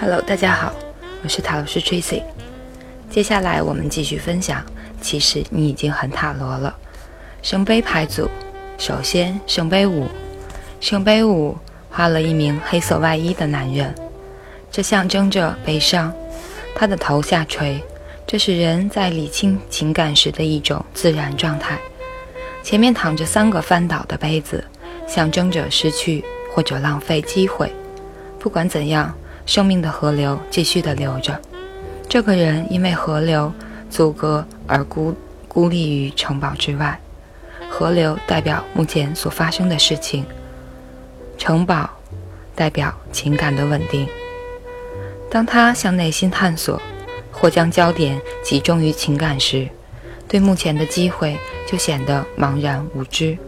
Hello，大家好，我是塔罗师 Tracy。接下来我们继续分享。其实你已经很塔罗了。圣杯牌组，首先圣杯五，圣杯五画了一名黑色外衣的男人，这象征着悲伤。他的头下垂，这是人在理清情感时的一种自然状态。前面躺着三个翻倒的杯子，象征着失去或者浪费机会。不管怎样。生命的河流继续的流着，这个人因为河流阻隔而孤孤立于城堡之外。河流代表目前所发生的事情，城堡代表情感的稳定。当他向内心探索，或将焦点集中于情感时，对目前的机会就显得茫然无知。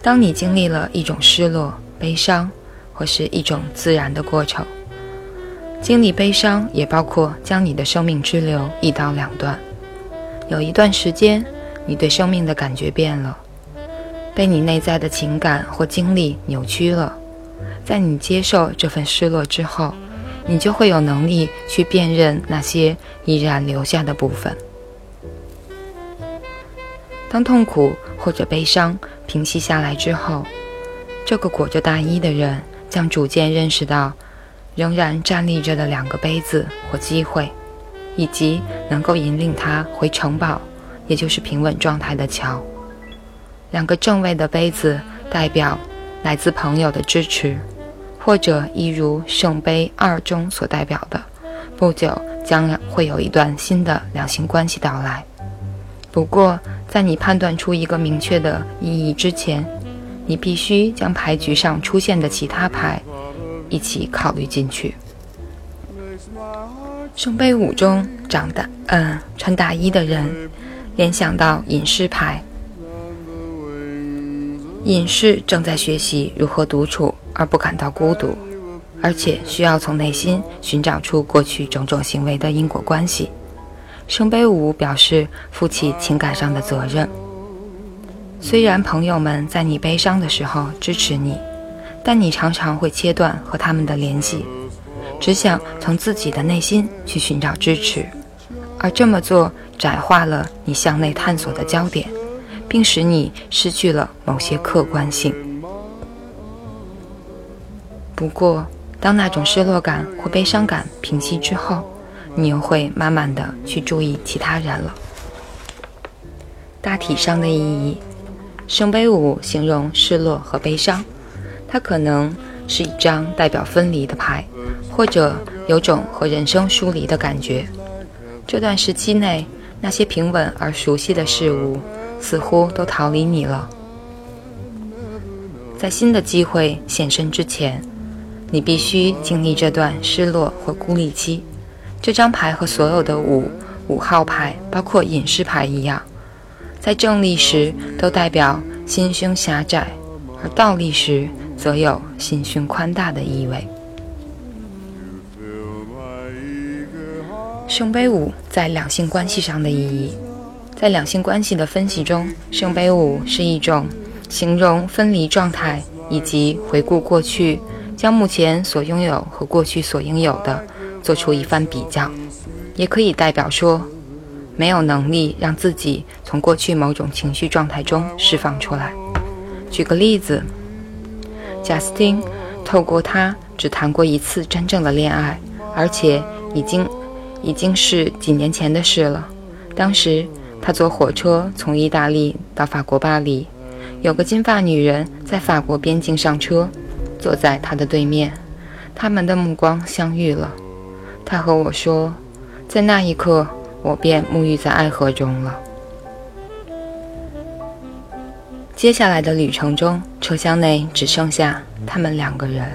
当你经历了一种失落、悲伤。或是一种自然的过程。经历悲伤，也包括将你的生命之流一刀两断。有一段时间，你对生命的感觉变了，被你内在的情感或经历扭曲了。在你接受这份失落之后，你就会有能力去辨认那些依然留下的部分。当痛苦或者悲伤平息下来之后，这个裹着大衣的人。将逐渐认识到，仍然站立着的两个杯子或机会，以及能够引领他回城堡，也就是平稳状态的桥。两个正位的杯子代表来自朋友的支持，或者一如圣杯二中所代表的，不久将会有一段新的两性关系到来。不过，在你判断出一个明确的意义之前。你必须将牌局上出现的其他牌一起考虑进去。圣杯五中长大嗯穿大衣的人，联想到隐士牌。隐士正在学习如何独处而不感到孤独，而且需要从内心寻找出过去种种行为的因果关系。圣杯五表示负起情感上的责任。虽然朋友们在你悲伤的时候支持你，但你常常会切断和他们的联系，只想从自己的内心去寻找支持，而这么做窄化了你向内探索的焦点，并使你失去了某些客观性。不过，当那种失落感或悲伤感平息之后，你又会慢慢的去注意其他人了。大体上的意义。圣杯五形容失落和悲伤，它可能是一张代表分离的牌，或者有种和人生疏离的感觉。这段时期内，那些平稳而熟悉的事物似乎都逃离你了。在新的机会现身之前，你必须经历这段失落或孤立期。这张牌和所有的五五号牌，包括隐士牌一样。在正立时都代表心胸狭窄，而倒立时则有心胸宽大的意味。圣杯五在两性关系上的意义，在两性关系的分析中，圣杯五是一种形容分离状态以及回顾过去，将目前所拥有和过去所应有的做出一番比较，也可以代表说。没有能力让自己从过去某种情绪状态中释放出来。举个例子，贾斯汀透过他只谈过一次真正的恋爱，而且已经已经是几年前的事了。当时他坐火车从意大利到法国巴黎，有个金发女人在法国边境上车，坐在他的对面，他们的目光相遇了。他和我说，在那一刻。我便沐浴在爱河中了。接下来的旅程中，车厢内只剩下他们两个人。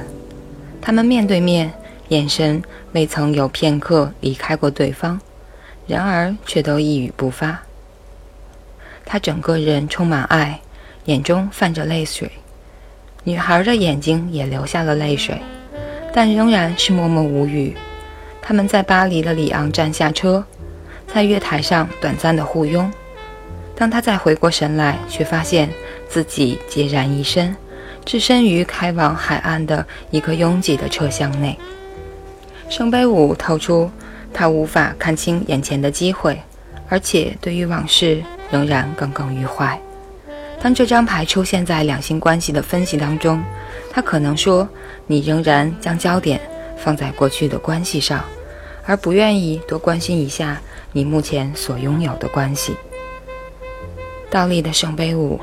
他们面对面，眼神未曾有片刻离开过对方，然而却都一语不发。他整个人充满爱，眼中泛着泪水。女孩的眼睛也流下了泪水。但仍然是默默无语。他们在巴黎的里昂站下车，在月台上短暂的互拥。当他再回过神来，却发现自己孑然一身，置身于开往海岸的一个拥挤的车厢内。圣杯五透出他无法看清眼前的机会，而且对于往事仍然耿耿于怀。当这张牌出现在两性关系的分析当中，他可能说：“你仍然将焦点放在过去的关系上，而不愿意多关心一下你目前所拥有的关系。”倒立的圣杯五，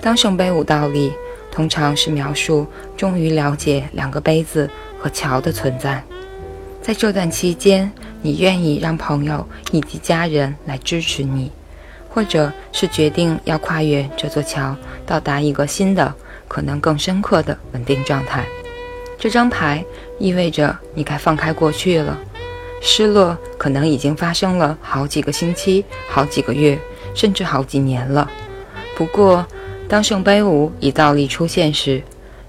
当圣杯五倒立，通常是描述终于了解两个杯子和桥的存在。在这段期间，你愿意让朋友以及家人来支持你。或者是决定要跨越这座桥，到达一个新的、可能更深刻的稳定状态。这张牌意味着你该放开过去了。失落可能已经发生了好几个星期、好几个月，甚至好几年了。不过，当圣杯五以倒立出现时，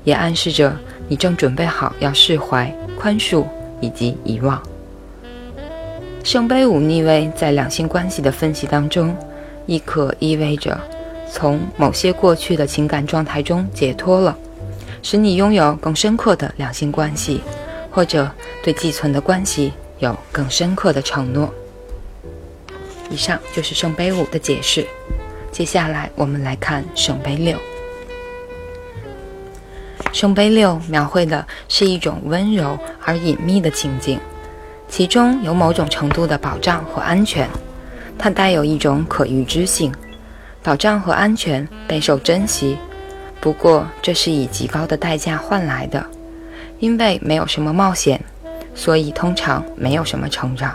也暗示着你正准备好要释怀、宽恕以及遗忘。圣杯五逆位在两性关系的分析当中。亦可意味着从某些过去的情感状态中解脱了，使你拥有更深刻的两性关系，或者对寄存的关系有更深刻的承诺。以上就是圣杯五的解释。接下来我们来看圣杯六。圣杯六描绘的是一种温柔而隐秘的情境，其中有某种程度的保障和安全。它带有一种可预知性，保障和安全备受珍惜。不过，这是以极高的代价换来的，因为没有什么冒险，所以通常没有什么成长。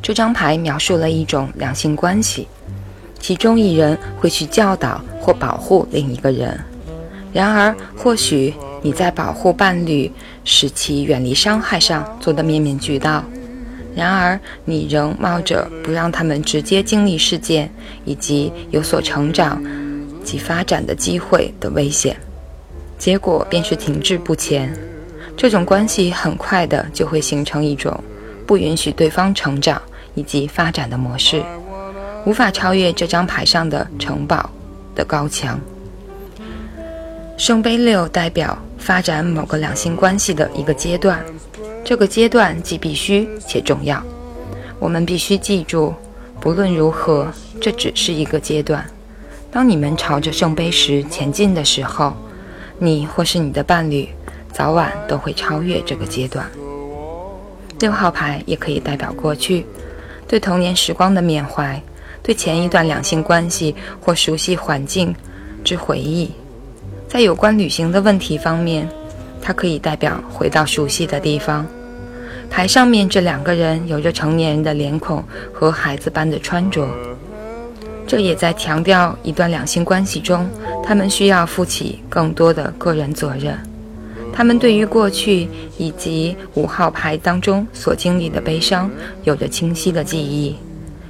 这张牌描述了一种两性关系，其中一人会去教导或保护另一个人。然而，或许你在保护伴侣、使其远离伤害上做得面面俱到。然而，你仍冒着不让他们直接经历事件以及有所成长及发展的机会的危险，结果便是停滞不前。这种关系很快的就会形成一种不允许对方成长以及发展的模式，无法超越这张牌上的城堡的高墙。圣杯六代表发展某个两性关系的一个阶段。这个阶段既必须且重要，我们必须记住，不论如何，这只是一个阶段。当你们朝着圣杯十前进的时候，你或是你的伴侣，早晚都会超越这个阶段。六号牌也可以代表过去，对童年时光的缅怀，对前一段两性关系或熟悉环境之回忆。在有关旅行的问题方面。它可以代表回到熟悉的地方。牌上面这两个人有着成年人的脸孔和孩子般的穿着，这也在强调一段两性关系中，他们需要负起更多的个人责任。他们对于过去以及五号牌当中所经历的悲伤有着清晰的记忆，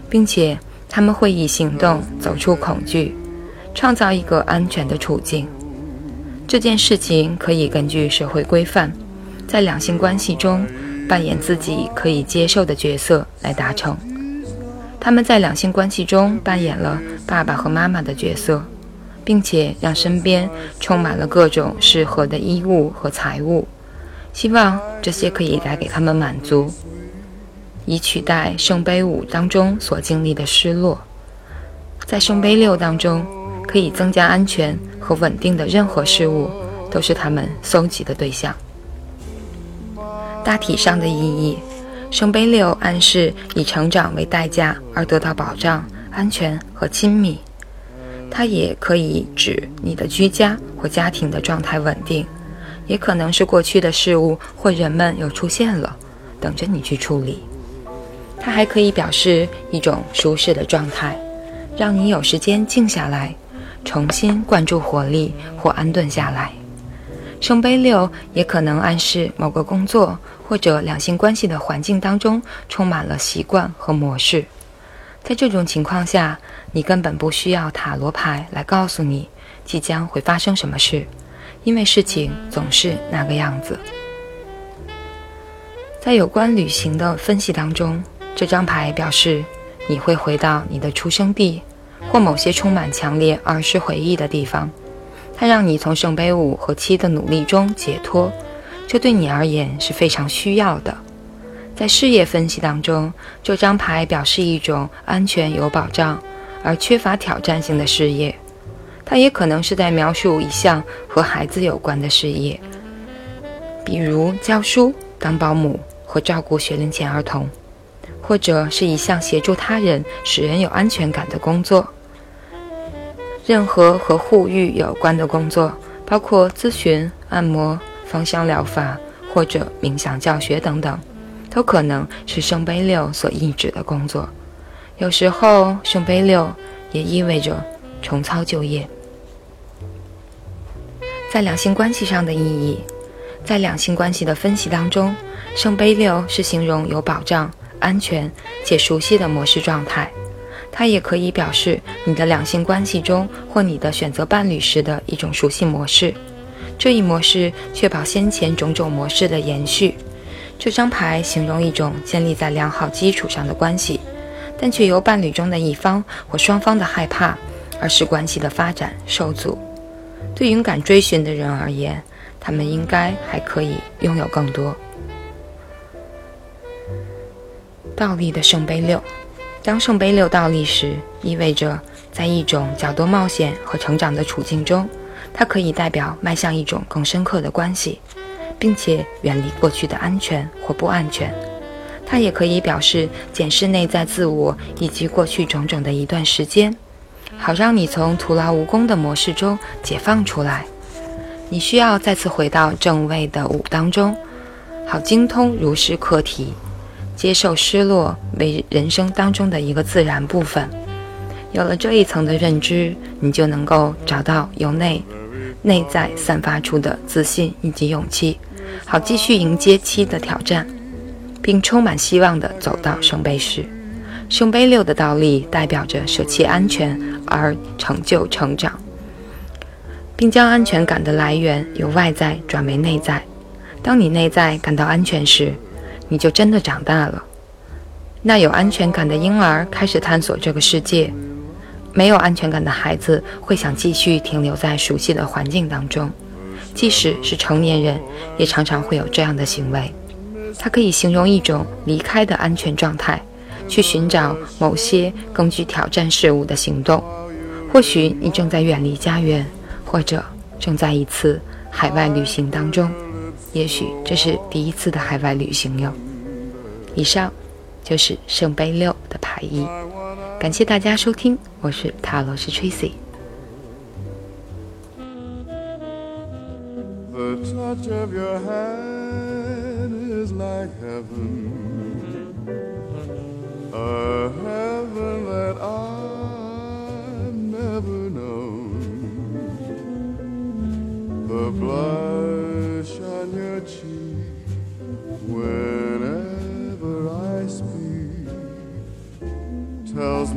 并且他们会以行动走出恐惧，创造一个安全的处境。这件事情可以根据社会规范，在两性关系中扮演自己可以接受的角色来达成。他们在两性关系中扮演了爸爸和妈妈的角色，并且让身边充满了各种适合的衣物和财物，希望这些可以带给他们满足，以取代圣杯五当中所经历的失落。在圣杯六当中，可以增加安全。和稳定的任何事物都是他们搜集的对象。大体上的意义，圣杯六暗示以成长为代价而得到保障、安全和亲密。它也可以指你的居家或家庭的状态稳定，也可能是过去的事物或人们又出现了，等着你去处理。它还可以表示一种舒适的状态，让你有时间静下来。重新灌注活力或安顿下来。圣杯六也可能暗示某个工作或者两性关系的环境当中充满了习惯和模式。在这种情况下，你根本不需要塔罗牌来告诉你即将会发生什么事，因为事情总是那个样子。在有关旅行的分析当中，这张牌表示你会回到你的出生地或某些充满强烈儿时回忆的地方。它让你从圣杯五和七的努力中解脱，这对你而言是非常需要的。在事业分析当中，这张牌表示一种安全有保障而缺乏挑战性的事业。它也可能是在描述一项和孩子有关的事业，比如教书、当保姆。和照顾学龄前儿童，或者是一项协助他人、使人有安全感的工作。任何和护育有关的工作，包括咨询、按摩、芳香疗法或者冥想教学等等，都可能是圣杯六所意指的工作。有时候，圣杯六也意味着重操旧业。在两性关系上的意义，在两性关系的分析当中。圣杯六是形容有保障、安全且熟悉的模式状态，它也可以表示你的两性关系中或你的选择伴侣时的一种熟悉模式。这一模式确保先前种种模式的延续。这张牌形容一种建立在良好基础上的关系，但却由伴侣中的一方或双方的害怕而使关系的发展受阻。对勇敢追寻的人而言，他们应该还可以拥有更多。倒立的圣杯六，当圣杯六倒立时，意味着在一种较多冒险和成长的处境中，它可以代表迈向一种更深刻的关系，并且远离过去的安全或不安全。它也可以表示检视内在自我以及过去种种的一段时间，好让你从徒劳无功的模式中解放出来。你需要再次回到正位的五当中，好精通如是课题。接受失落为人生当中的一个自然部分。有了这一层的认知，你就能够找到由内内在散发出的自信以及勇气，好继续迎接七的挑战，并充满希望地走到圣杯十。圣杯六的倒立代表着舍弃安全而成就成长，并将安全感的来源由外在转为内在。当你内在感到安全时，你就真的长大了。那有安全感的婴儿开始探索这个世界，没有安全感的孩子会想继续停留在熟悉的环境当中。即使是成年人，也常常会有这样的行为。它可以形容一种离开的安全状态，去寻找某些更具挑战事物的行动。或许你正在远离家园，或者正在一次海外旅行当中。也许这是第一次的海外旅行哟。以上就是圣杯六的牌意，感谢大家收听，我是塔罗斯 Tracy。tells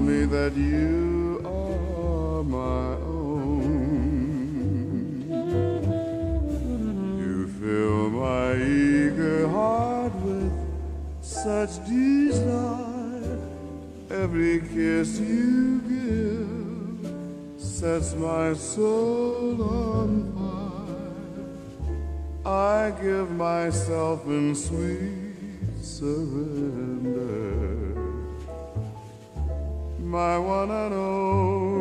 me that you are my own. You fill my eager heart with such desire. Every kiss you give sets my soul on fire. I give myself in sweet surrender my one and only